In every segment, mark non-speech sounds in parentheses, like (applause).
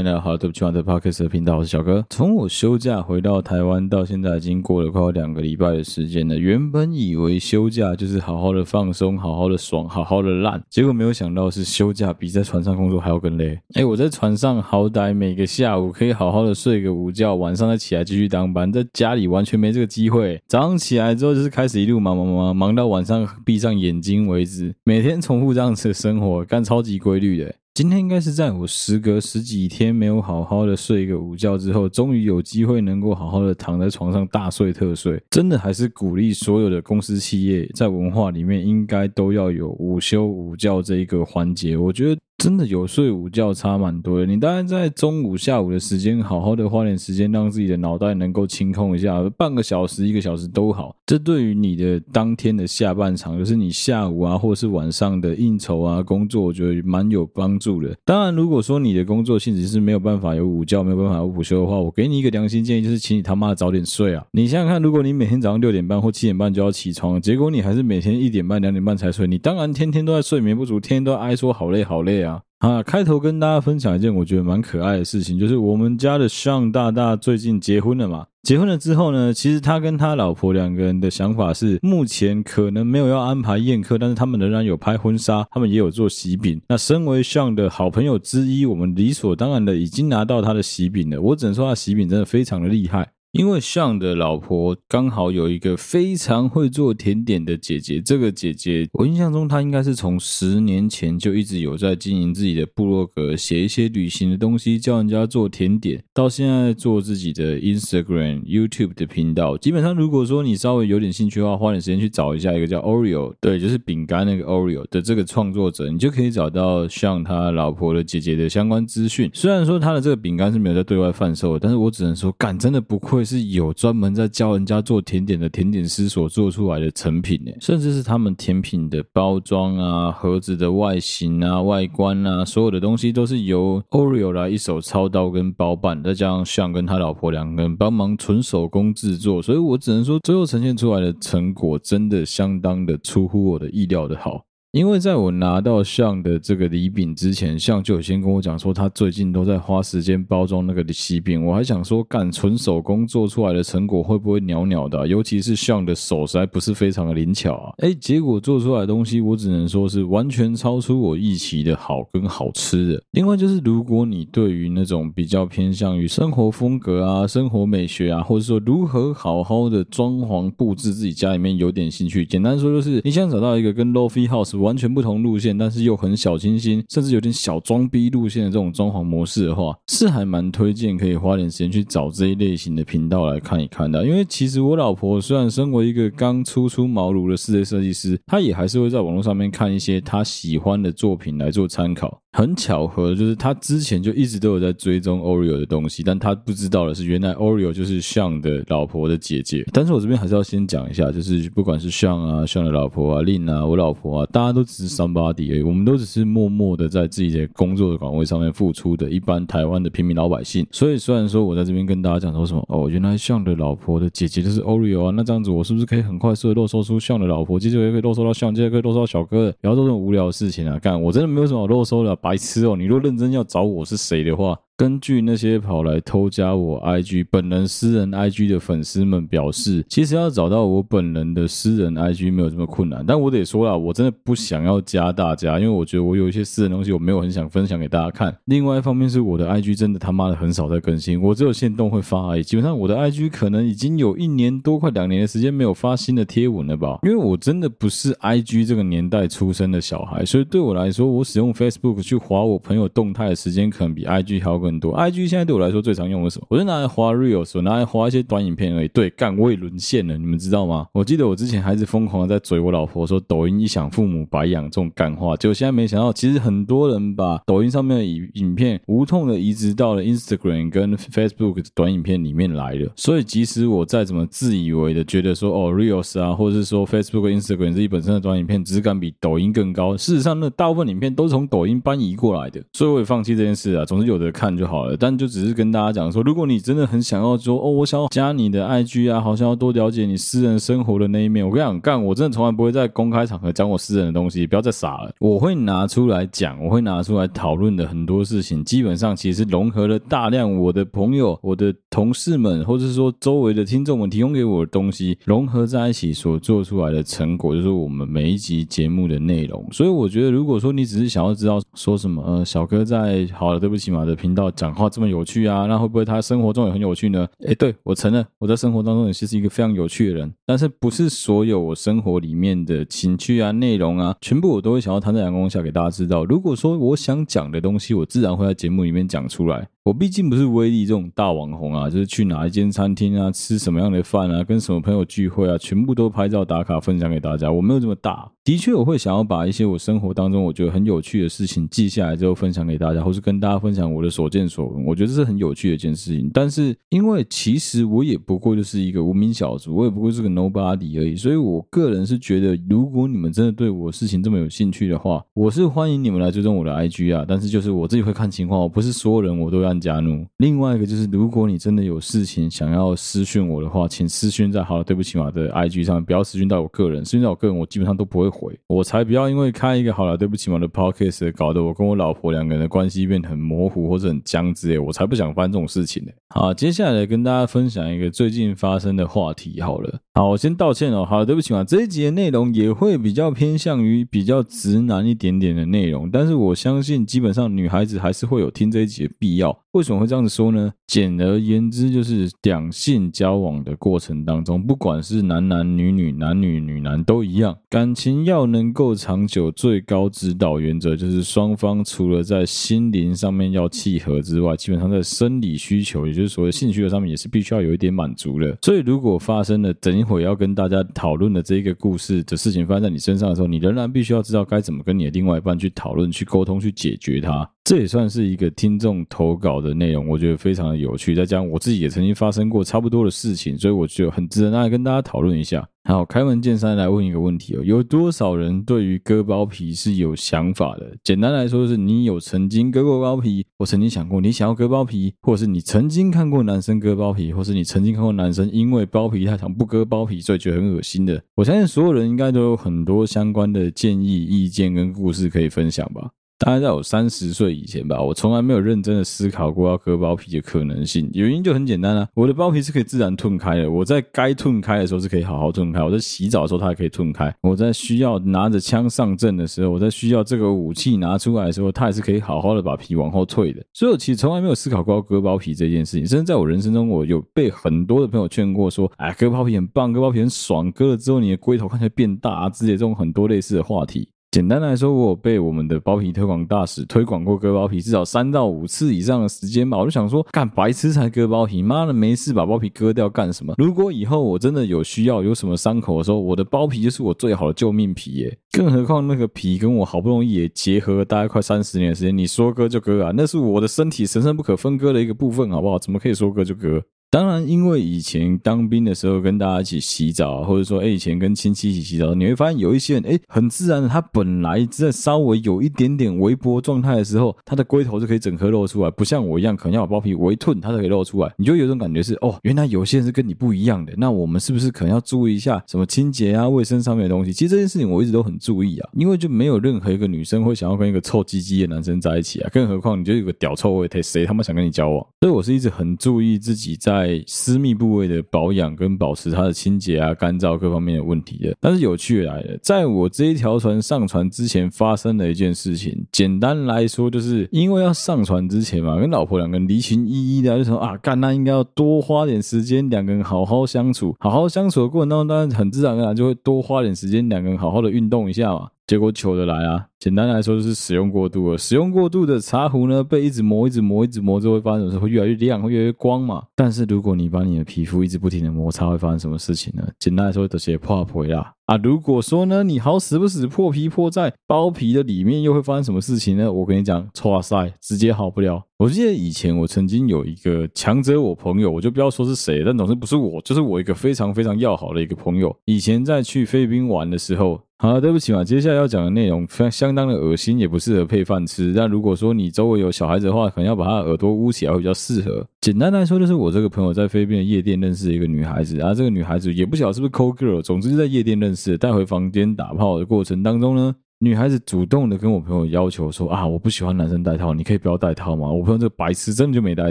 欢迎来到好对不起玩的 Podcast 的频道，我是小哥。从我休假回到台湾到现在，已经过了快要两个礼拜的时间了。原本以为休假就是好好的放松，好好的爽，好好的烂，结果没有想到是休假比在船上工作还要更累。哎，我在船上好歹每个下午可以好好的睡个午觉，晚上再起来继续当班，在家里完全没这个机会。早上起来之后就是开始一路忙忙忙忙，忙到晚上闭上眼睛为止，每天重复这样子的生活，干超级规律的。今天应该是在我时隔十几天没有好好的睡一个午觉之后，终于有机会能够好好的躺在床上大睡特睡。真的还是鼓励所有的公司企业在文化里面应该都要有午休午觉这一个环节。我觉得。真的有睡午觉差蛮多的。你当然在中午、下午的时间，好好的花点时间，让自己的脑袋能够清空一下，半个小时、一个小时都好。这对于你的当天的下半场，就是你下午啊，或是晚上的应酬啊、工作，我觉得蛮有帮助的。当然，如果说你的工作性质是没有办法有午觉、没有办法有午休的话，我给你一个良心建议，就是请你他妈的早点睡啊！你想想看，如果你每天早上六点半或七点半就要起床，结果你还是每天一点半、两点半才睡，你当然天天都在睡眠不足，天天都在哀说好累、好累啊！啊，开头跟大家分享一件我觉得蛮可爱的事情，就是我们家的 Sean 大大最近结婚了嘛。结婚了之后呢，其实他跟他老婆两个人的想法是，目前可能没有要安排宴客，但是他们仍然有拍婚纱，他们也有做喜饼。那身为 Sean 的好朋友之一，我们理所当然的已经拿到他的喜饼了。我只能说，他喜饼真的非常的厉害。因为上的老婆刚好有一个非常会做甜点的姐姐，这个姐姐我印象中她应该是从十年前就一直有在经营自己的部落格，写一些旅行的东西，教人家做甜点，到现在做自己的 Instagram、YouTube 的频道。基本上，如果说你稍微有点兴趣的话，花点时间去找一下一个叫 Oreo，对，就是饼干那个 Oreo 的这个创作者，你就可以找到像他老婆的姐姐的相关资讯。虽然说他的这个饼干是没有在对外贩售，但是我只能说，干，真的不愧。会是有专门在教人家做甜点的甜点师所做出来的成品呢，甚至是他们甜品的包装啊、盒子的外形啊、外观啊，所有的东西都是由 Oreo 来一手操刀跟包办，再加上像跟他老婆两个人帮忙纯手工制作，所以我只能说，最后呈现出来的成果真的相当的出乎我的意料的好。因为在我拿到像的这个礼饼之前像就有先跟我讲说，他最近都在花时间包装那个喜饼。我还想说，干纯手工做出来的成果会不会鸟鸟的？尤其是像的手实在不是非常的灵巧啊。哎，结果做出来的东西，我只能说是完全超出我预期的好跟好吃的。另外就是，如果你对于那种比较偏向于生活风格啊、生活美学啊，或者说如何好好的装潢布置自己家里面有点兴趣，简单说就是你想找到一个跟 Lo-Fi House 完全不同路线，但是又很小清新，甚至有点小装逼路线的这种装潢模式的话，是还蛮推荐可以花点时间去找这一类型的频道来看一看的。因为其实我老婆虽然身为一个刚初出茅庐的室内设计师，她也还是会在网络上面看一些她喜欢的作品来做参考。很巧合就是她之前就一直都有在追踪 Oreo 的东西，但她不知道的是，原来 Oreo 就是像的老婆的姐姐。但是我这边还是要先讲一下，就是不管是像啊、像的老婆啊、Lin 啊、我老婆啊，大家都只是。Somebody 而已，我们都只是默默的在自己的工作的岗位上面付出的一般台湾的平民老百姓。所以虽然说我在这边跟大家讲说什么哦，原来 Sean 的老婆的姐姐就是 Oreo 啊，那这样子我是不是可以很快速的漏搜出 Sean 的老婆，接着也可以漏搜到 Sean，接着可以漏搜到小哥，然后做这种无聊的事情啊？干，我真的没有什么好漏搜的，白痴哦！你若认真要找我是谁的话。根据那些跑来偷加我 IG 本人私人 IG 的粉丝们表示，其实要找到我本人的私人 IG 没有这么困难。但我得说啦，我真的不想要加大家，因为我觉得我有一些私人东西我没有很想分享给大家看。另外一方面是我的 IG 真的他妈的很少在更新，我只有限动会发而已。基本上我的 IG 可能已经有一年多快两年的时间没有发新的贴文了吧？因为我真的不是 IG 这个年代出生的小孩，所以对我来说，我使用 Facebook 去划我朋友动态的时间可能比 IG 还要更多。IG 现在对我来说最常用的是什么？我就拿来滑 Reels，拿来滑一些短影片而已。对，干我也沦陷了，你们知道吗？我记得我之前还是疯狂的在嘴我老婆说抖音一响父母白养这种干话，结果现在没想到，其实很多人把抖音上面的影影片无痛的移植到了 Instagram 跟 Facebook 的短影片里面来了。所以即使我再怎么自以为的觉得说哦 Reels 啊，或者是说 Facebook、Instagram 自己本身的短影片质感比抖音更高，事实上那大部分影片都是从抖音搬移过来的。所以我也放弃这件事啊，总之有的看。就好了。但就只是跟大家讲说，如果你真的很想要说哦，我想要加你的 IG 啊，好想要多了解你私人生活的那一面，我跟你讲，干，我真的从来不会在公开场合讲我私人的东西，不要再傻了。我会拿出来讲，我会拿出来讨论的很多事情，基本上其实融合了大量我的朋友、我的同事们，或者是说周围的听众们提供给我的东西，融合在一起所做出来的成果，就是我们每一集节目的内容。所以我觉得，如果说你只是想要知道说什么，呃，小哥在好了，对不起嘛的频道要讲话这么有趣啊，那会不会他生活中也很有趣呢？哎，对，我承认，我在生活当中也是一个非常有趣的人，但是不是所有我生活里面的情趣啊、内容啊，全部我都会想要摊在阳光下给大家知道。如果说我想讲的东西，我自然会在节目里面讲出来。我毕竟不是威力这种大网红啊，就是去哪一间餐厅啊，吃什么样的饭啊，跟什么朋友聚会啊，全部都拍照打卡分享给大家。我没有这么大。的确，我会想要把一些我生活当中我觉得很有趣的事情记下来之后分享给大家，或是跟大家分享我的所见所闻。我觉得这是很有趣的一件事情。但是，因为其实我也不过就是一个无名小卒，我也不过是个 nobody 而已。所以我个人是觉得，如果你们真的对我事情这么有兴趣的话，我是欢迎你们来追踪我的 IG 啊。但是就是我自己会看情况，我不是所有人我都要按加怒。另外一个就是，如果你真的有事情想要私讯我的话，请私讯在好了，对不起嘛的 IG 上，不要私讯到我个人，私讯到我个人，我基本上都不会回。我才不要因为开一个好了，对不起嘛的 podcast 搞得我跟我老婆两个人的关系变得很模糊或者很僵之类，我才不想发生这种事情呢。好，接下来跟大家分享一个最近发生的话题好了。好，我先道歉哦。好，对不起嘛，这一集的内容也会比较偏向于比较直男一点点的内容，但是我相信基本上女孩子还是会有听这一集的必要。为什么会这样子说呢？简而言之，就是两性交往的过程当中，不管是男男女女、男女女男都一样，感情要能够长久，最高指导原则就是双方除了在心灵上面要契合之外，基本上在生理需求，也就是所谓性需求上面，也是必须要有一点满足的。所以，如果发生了等一会要跟大家讨论的这一个故事的事情发生在你身上的时候，你仍然必须要知道该怎么跟你的另外一半去讨论、去沟通、去解决它。这也算是一个听众投稿的内容，我觉得非常的有趣。再加上我自己也曾经发生过差不多的事情，所以我就很值得拿来跟大家讨论一下。好，开门见山来问一个问题哦，有多少人对于割包皮是有想法的？简单来说，是你有曾经割过包皮，我曾经想过你想要割包皮，或者是你曾经看过男生割包皮，或是你曾经看过男生因为包皮太长不割包皮，所以觉得很恶心的。我相信所有人应该都有很多相关的建议、意见跟故事可以分享吧。大概在我三十岁以前吧，我从来没有认真的思考过要割包皮的可能性。原因就很简单啊，我的包皮是可以自然褪开的。我在该褪开的时候是可以好好褪开，我在洗澡的时候它也可以褪开。我在需要拿着枪上阵的时候，我在需要这个武器拿出来的时候，它也是可以好好的把皮往后退的。所以我其实从来没有思考过要割包皮这件事情。甚至在我人生中，我有被很多的朋友劝过说：“哎，割包皮很棒，割包皮很爽，割了之后你的龟头看起来变大啊之类这种很多类似的话题。”简单来说，我有被我们的包皮推广大使推广过割包皮，至少三到五次以上的时间吧。我就想说，干白痴才割包皮，妈的没事把包皮割掉干什么？如果以后我真的有需要，有什么伤口的时候，我的包皮就是我最好的救命皮耶。更何况那个皮跟我好不容易也结合了大概快三十年的时间，你说割就割啊？那是我的身体神圣不可分割的一个部分，好不好？怎么可以说割就割？当然，因为以前当兵的时候跟大家一起洗澡，或者说，哎，以前跟亲戚一起洗澡，你会发现有一些人，哎，很自然的，他本来在稍微有一点点微波状态的时候，他的龟头就可以整颗露出来，不像我一样，可能要把包皮微褪，它才可以露出来。你就有种感觉是，哦，原来有些人是跟你不一样的。那我们是不是可能要注意一下什么清洁啊、卫生上面的东西？其实这件事情我一直都很注意啊，因为就没有任何一个女生会想要跟一个臭鸡鸡的男生在一起啊，更何况你就有个屌臭味，谁他妈想跟你交往？所以我是一直很注意自己在在私密。部位的保养跟保持它的清洁啊、干燥各方面的问题的，但是有趣来了，在我这一条船上船之前发生的一件事情，简单来说，就是因为要上船之前嘛，跟老婆两个人离情依依的，就说啊，干那应该要多花点时间，两个人好好相处，好好相处的过程当中，当然很自然而然就会多花点时间，两个人好好的运动一下嘛。结果求得来啊！简单来说就是使用过度了。使用过度的茶壶呢，被一直磨、一直磨、一直磨，之后会发生什么事？会越来越亮，会越来越光嘛。但是如果你把你的皮肤一直不停的摩擦，会发生什么事情呢？简单来说就是破皮啦。啊，如果说呢，你好死不死破皮破在包皮的里面，又会发生什么事情呢？我跟你讲，哇塞，直接好不了。我记得以前我曾经有一个强者，我朋友，我就不要说是谁，但总之不是我，就是我一个非常非常要好的一个朋友。以前在去菲律宾玩的时候。好了，对不起嘛，接下来要讲的内容非常相当的恶心，也不适合配饭吃。但如果说你周围有小孩子的话，可能要把他的耳朵捂起来会比较适合。简单来说，就是我这个朋友在菲律宾的夜店认识一个女孩子，然后这个女孩子也不晓得是不是 c o girl，总之就在夜店认识的，带回房间打炮的过程当中呢。女孩子主动的跟我朋友要求说啊，我不喜欢男生戴套，你可以不要戴套吗？我朋友这个白痴真的就没戴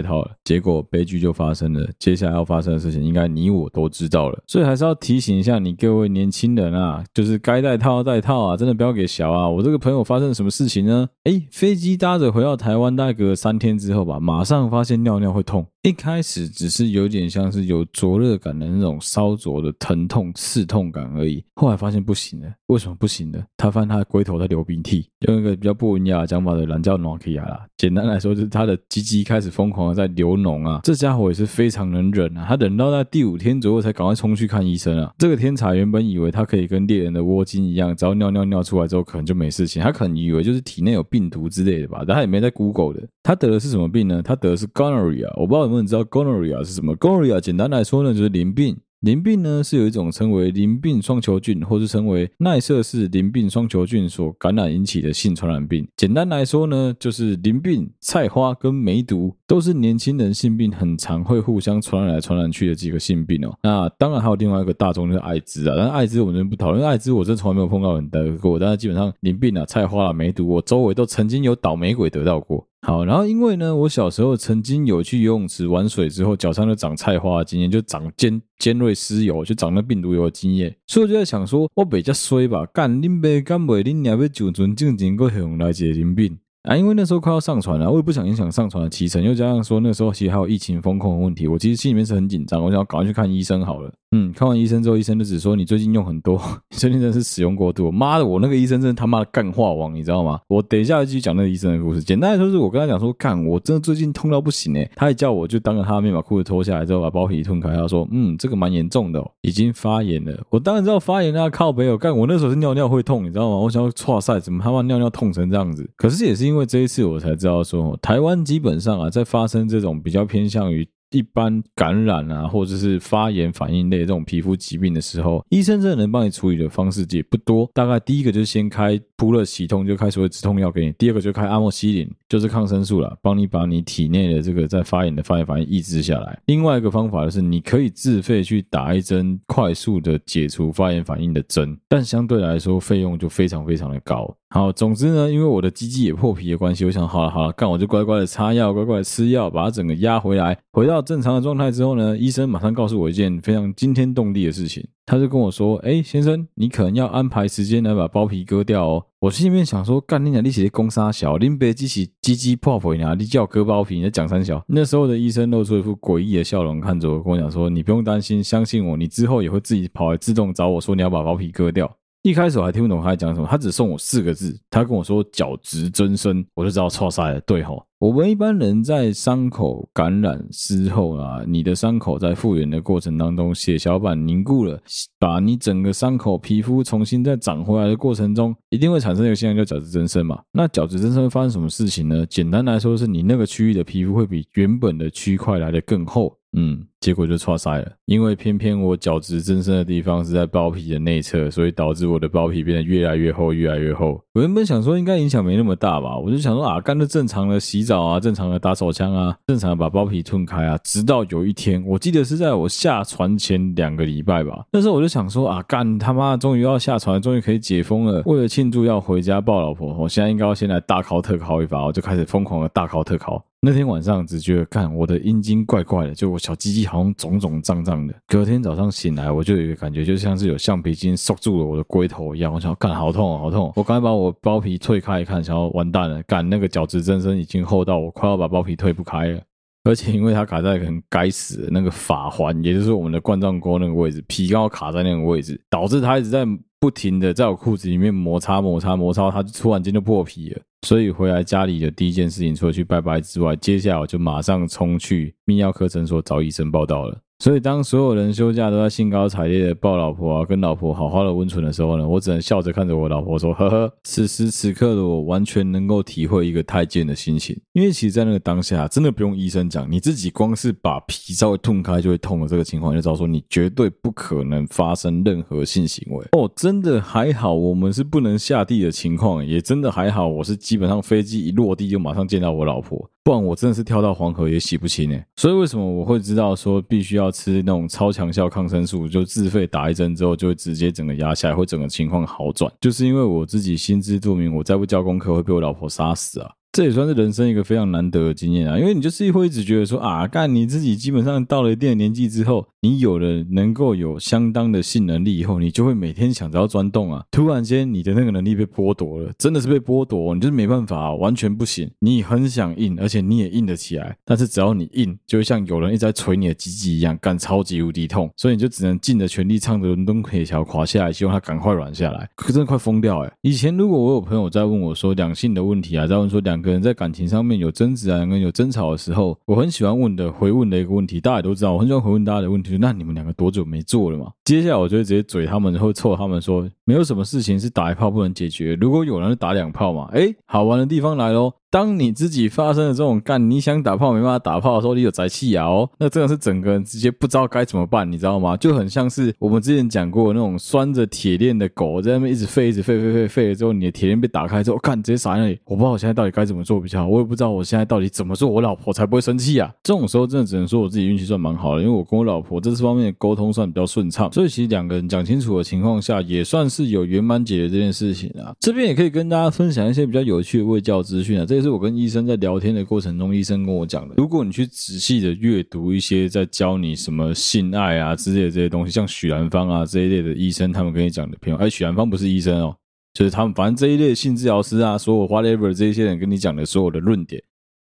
套了，结果悲剧就发生了。接下来要发生的事情，应该你我都知道了，所以还是要提醒一下你各位年轻人啊，就是该戴套戴套啊，真的不要给小啊。我这个朋友发生了什么事情呢？诶，飞机搭着回到台湾，大概隔了三天之后吧，马上发现尿尿会痛。一开始只是有点像是有灼热感的那种烧灼的疼痛、刺痛感而已，后来发现不行了。为什么不行呢？他发现他的回头在流鼻涕，用一个比较不文雅的讲法的懒叫 Nokia 啦。简单来说，就是他的鸡鸡开始疯狂的在流脓啊。这家伙也是非常能忍啊，他忍到在第五天左右才赶快冲去看医生啊。这个天才原本以为他可以跟猎人的窝精一样，只要尿尿尿出来之后可能就没事情，他可能以为就是体内有病毒之类的吧，但他也没在 Google 的。他得的是什么病呢？他得的是 Gonorrhea，我不知道有没有人知道 Gonorrhea 是什么？Gonorrhea 简单来说呢，就是淋病。淋病呢是有一种称为淋病双球菌，或是称为奈瑟氏淋病双球菌所感染引起的性传染病。简单来说呢，就是淋病、菜花跟梅毒都是年轻人性病很常会互相传染来传染去的几个性病哦。那当然还有另外一个大宗就是艾滋啊，但艾滋我们不讨论，艾滋我真从来没有碰到人得过，但是基本上淋病啊、菜花啊、梅毒，我周围都曾经有倒霉鬼得到过。好，然后因为呢，我小时候曾经有去游泳池玩水之后，脚上就长菜花的经验，就长尖尖锐湿疣，就长那病毒疣的经验，所以我就在想说，我比较衰吧，干恁爸干袂恁娘要就存正经过用来者人病。啊，因为那时候快要上船了，我也不想影响上船的期程，又加上说那时候其实还有疫情封控的问题，我其实心里面是很紧张，我想要赶快去看医生好了。嗯，看完医生之后，医生就只说你最近用很多，(laughs) 最近真的是使用过度。妈的，我那个医生真的他妈的干话王，你知道吗？我等一下继续讲那个医生的故事。简单来说，是我跟他讲说，干，我真的最近痛到不行诶。他也叫我就当着他的面把裤子脱下来之后，把包皮吞开。他说，嗯，这个蛮严重的，已经发炎了。我当然知道发炎啊，靠北哦，干，我那时候是尿尿会痛，你知道吗？我想要剉赛，怎么他妈尿尿痛成这样子？可是也是因为这一次，我才知道说，台湾基本上啊，在发生这种比较偏向于。一般感染啊，或者是发炎反应类这种皮肤疾病的时候，医生真的能帮你处理的方式也不多。大概第一个就是先开扑了洗痛，就开始会止痛药给你；第二个就开阿莫西林，就是抗生素了，帮你把你体内的这个在发炎的发炎反应抑制下来。另外一个方法就是你可以自费去打一针快速的解除发炎反应的针，但相对来说费用就非常非常的高。好，总之呢，因为我的鸡鸡也破皮的关系，我想好了好了，干我就乖乖的擦药，乖乖的吃药，把它整个压回来，回到正常的状态之后呢，医生马上告诉我一件非常惊天动地的事情，他就跟我说：“哎，先生，你可能要安排时间来把包皮割掉哦。”我心里面想说：“干你娘，你写的公杀小，你别机器鸡鸡破皮啊，你叫我割包皮，你在讲三小。”那时候的医生露出一副诡异的笑容，看着我，跟我讲说：“你不用担心，相信我，你之后也会自己跑来自动找我说你要把包皮割掉。”一开始我还听不懂他在讲什么，他只送我四个字，他跟我说“角质增生”，我就知道错塞了。对吼，我们一般人在伤口感染之后啊，你的伤口在复原的过程当中，血小板凝固了，把你整个伤口皮肤重新再长回来的过程中，一定会产生一个现象叫角质增生嘛。那角质增生会发生什么事情呢？简单来说，是你那个区域的皮肤会比原本的区块来的更厚。嗯，结果就挫塞了，因为偏偏我角质增生的地方是在包皮的内侧，所以导致我的包皮变得越来越厚，越来越厚。我原本想说应该影响没那么大吧，我就想说啊，干的正常的洗澡啊，正常的打手枪啊，正常的把包皮吞开啊。直到有一天，我记得是在我下船前两个礼拜吧，那时候我就想说啊，干他妈终于要下船，终于可以解封了。为了庆祝要回家抱老婆，我现在应该要先来大考特考一把，我就开始疯狂的大考特考。那天晚上只觉得，看我的阴茎怪怪的，就我小鸡鸡好像肿肿胀胀的。隔天早上醒来，我就有一个感觉，就像是有橡皮筋束住了我的龟头一样。我想，干好痛，好痛！我刚才把我包皮退开一看，想要完蛋了，干那个角质增生已经厚到我快要把包皮退不开了。而且因为它卡在很该死的那个发环，也就是我们的冠状沟那个位置，皮刚好卡在那个位置，导致它一直在不停的在我裤子里面摩擦摩擦摩擦，它突然间就破皮了。所以回来家里的第一件事情，除了去拜拜之外，接下来我就马上冲去泌尿科诊所找医生报到了。所以当所有人休假都在兴高采烈的抱老婆啊，跟老婆好好的温存的时候呢，我只能笑着看着我老婆说：“呵呵。”此时此刻的我完全能够体会一个太监的心情，因为其实，在那个当下，真的不用医生讲，你自己光是把皮稍微痛开就会痛的这个情况，就知道说你绝对不可能发生任何性行为哦。真的还好，我们是不能下地的情况，也真的还好，我是基本上飞机一落地就马上见到我老婆。不然我真的是跳到黄河也洗不清哎，所以为什么我会知道说必须要吃那种超强效抗生素，就自费打一针之后就会直接整个压下来，会整个情况好转，就是因为我自己心知肚明，我再不交功课会被我老婆杀死啊。这也算是人生一个非常难得的经验啊，因为你就是会一直觉得说啊，干你自己基本上到了一定的年纪之后，你有了能够有相当的性能力以后，你就会每天想着要钻洞啊。突然间你的那个能力被剥夺了，真的是被剥夺，你就是没办法，完全不行。你很想硬，而且你也硬得起来，但是只要你硬，就会像有人一直在捶你的鸡鸡一样，干超级无敌痛。所以你就只能尽着全力唱着伦敦铁桥垮下来，希望它赶快软下来。可真的快疯掉哎！以前如果我有朋友在问我说两性的问题啊，在问说两。两个人在感情上面有争执啊，两个人有争吵的时候，我很喜欢问的回问的一个问题，大家也都知道，我很喜欢回问大家的问题，那你们两个多久没做了嘛？接下来我就会直接嘴他们，然后臭他们说，没有什么事情是打一炮不能解决，如果有人打两炮嘛，诶，好玩的地方来喽。当你自己发生了这种干，你想打炮没办法打炮的时候，你有宅气啊哦，那真的是整个人直接不知道该怎么办，你知道吗？就很像是我们之前讲过那种拴着铁链的狗在那边一直吠，一直吠，吠吠吠了之后，你的铁链被打开之后，干直接撒在那里，我不知道我现在到底该怎么做比较好，我也不知道我现在到底怎么做，我老婆才不会生气啊。这种时候真的只能说我自己运气算蛮好的，因为我跟我老婆这方面的沟通算比较顺畅，所以其实两个人讲清楚的情况下，也算是有圆满解决这件事情啊。这边也可以跟大家分享一些比较有趣的卫教资讯啊，这也是我跟医生在。聊天的过程中，医生跟我讲的，如果你去仔细的阅读一些在教你什么性爱啊之类的这些东西，像许兰芳啊这一类的医生，他们跟你讲的片，哎，许兰芳不是医生哦，就是他们反正这一类性治疗师啊，所有 whatever 这一些人跟你讲的所有的论点，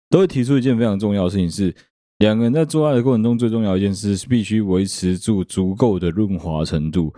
都会提出一件非常重要的事情是，两个人在做爱的过程中，最重要一件事是必须维持住足够的润滑程度。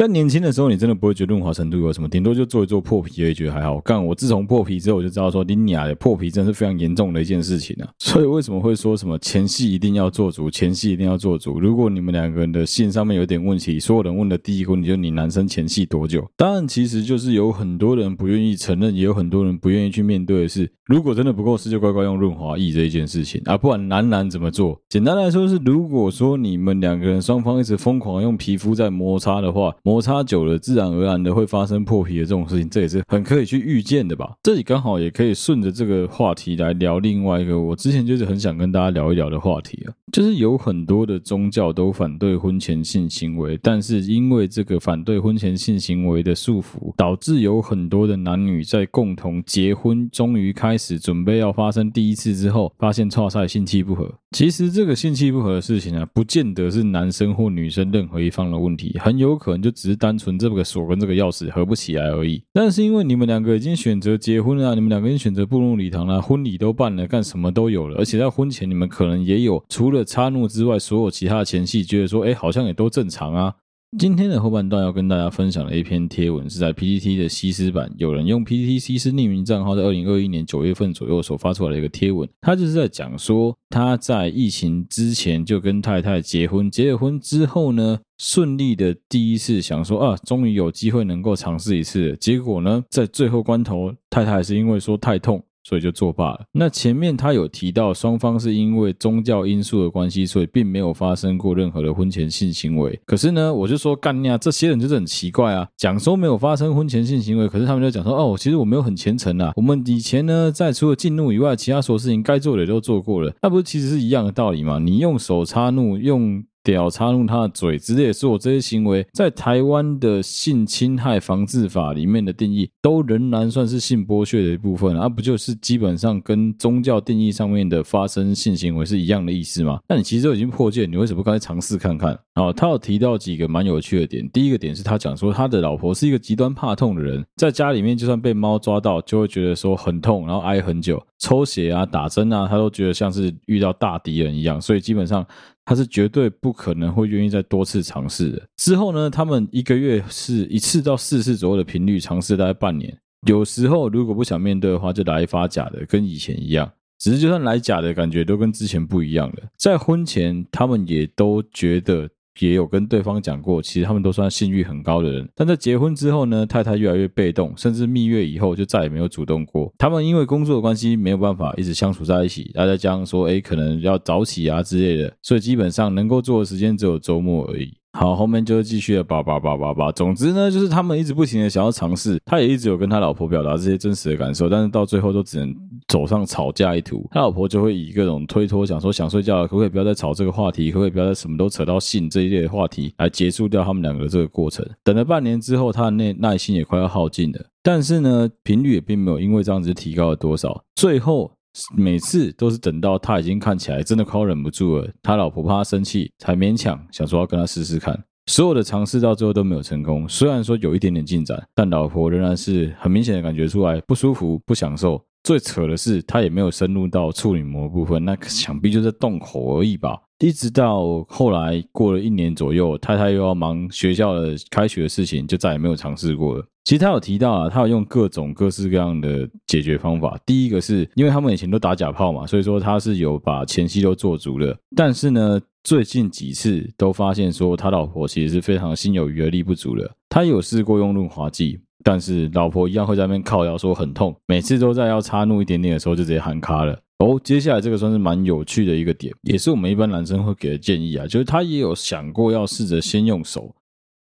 在年轻的时候，你真的不会觉得润滑程度有什么，顶多就做一做破皮，也觉得还好。干，我自从破皮之后，我就知道说，你俩的破皮真的是非常严重的一件事情啊。(laughs) 所以为什么会说什么前戏一定要做足，前戏一定要做足？如果你们两个人的性上面有点问题，所有人问的第一个问题就是你男生前戏多久？当然，其实就是有很多人不愿意承认，也有很多人不愿意去面对的是，如果真的不够湿，就乖乖用润滑液这一件事情啊。不管男男怎么做，简单来说是，如果说你们两个人双方一直疯狂用皮肤在摩擦的话，摩擦久了。自然而然的会发生破皮的这种事情，这也是很可以去预见的吧？这里刚好也可以顺着这个话题来聊另外一个我之前就是很想跟大家聊一聊的话题啊，就是有很多的宗教都反对婚前性行为，但是因为这个反对婚前性行为的束缚，导致有很多的男女在共同结婚，终于开始准备要发生第一次之后，发现剉赛性气不合。其实这个性气不合的事情啊，不见得是男生或女生任何一方的问题，很有可能就只是单纯这。这个锁跟这个钥匙合不起来而已，但是因为你们两个已经选择结婚了，你们两个已经选择步入礼堂了，婚礼都办了，干什么都有了，而且在婚前你们可能也有除了插怒之外，所有其他的前戏，觉得说，哎，好像也都正常啊。今天的后半段要跟大家分享的一篇贴文是在 PTT 的西施版，有人用 PTT 西施匿名账号在二零二一年九月份左右所发出来的一个贴文，他就是在讲说他在疫情之前就跟太太结婚，结了婚之后呢，顺利的第一次想说啊，终于有机会能够尝试一次，结果呢，在最后关头，太太还是因为说太痛。所以就作罢了。那前面他有提到，双方是因为宗教因素的关系，所以并没有发生过任何的婚前性行为。可是呢，我就说干呀，这些人就是很奇怪啊，讲说没有发生婚前性行为，可是他们就讲说哦，其实我没有很虔诚啊。我们以前呢，在除了进怒以外，其他所有事情该做的也都做过了。那不是其实是一样的道理吗？你用手插怒，用。屌插入他的嘴之类，是我这些行为在台湾的性侵害防治法里面的定义，都仍然算是性剥削的一部分，而、啊、不就是基本上跟宗教定义上面的发生性行为是一样的意思吗？那你其实都已经破戒，你为什么不该尝试看看？哦，他有提到几个蛮有趣的点。第一个点是他讲说，他的老婆是一个极端怕痛的人，在家里面就算被猫抓到，就会觉得说很痛，然后挨很久，抽血啊、打针啊，他都觉得像是遇到大敌人一样，所以基本上。他是绝对不可能会愿意再多次尝试的。之后呢，他们一个月是一次到四次左右的频率尝试，大概半年。有时候如果不想面对的话，就来一发假的，跟以前一样。只是就算来假的感觉都跟之前不一样了。在婚前，他们也都觉得。也有跟对方讲过，其实他们都算信誉很高的人，但在结婚之后呢，太太越来越被动，甚至蜜月以后就再也没有主动过。他们因为工作的关系没有办法一直相处在一起，大家这样说，哎，可能要早起啊之类的，所以基本上能够做的时间只有周末而已。好，后面就继续的叭叭叭叭叭。总之呢，就是他们一直不停的想要尝试，他也一直有跟他老婆表达这些真实的感受，但是到最后都只能走上吵架一途。他老婆就会以各种推脱，想说想睡觉了，可不可以不要再吵这个话题？可不可以不要再什么都扯到性这一类的话题来结束掉他们两个的这个过程？等了半年之后，他的耐耐心也快要耗尽了，但是呢，频率也并没有因为这样子提高了多少。最后。每次都是等到他已经看起来真的快要忍不住了，他老婆怕他生气，才勉强想说要跟他试试看。所有的尝试到最后都没有成功，虽然说有一点点进展，但老婆仍然是很明显的感觉出来不舒服、不享受。最扯的是，他也没有深入到处女膜部分，那想必就是洞口而已吧。一直到后来过了一年左右，太太又要忙学校的开学的事情，就再也没有尝试过了。其实他有提到啊，他有用各种各式各样的解决方法。第一个是因为他们以前都打假炮嘛，所以说他是有把前期都做足了。但是呢，最近几次都发现说他老婆其实是非常心有余而力不足了。他有试过用润滑剂，但是老婆一样会在那边靠腰说很痛，每次都在要插入一点点的时候就直接喊卡了。哦，接下来这个算是蛮有趣的一个点，也是我们一般男生会给的建议啊，就是他也有想过要试着先用手，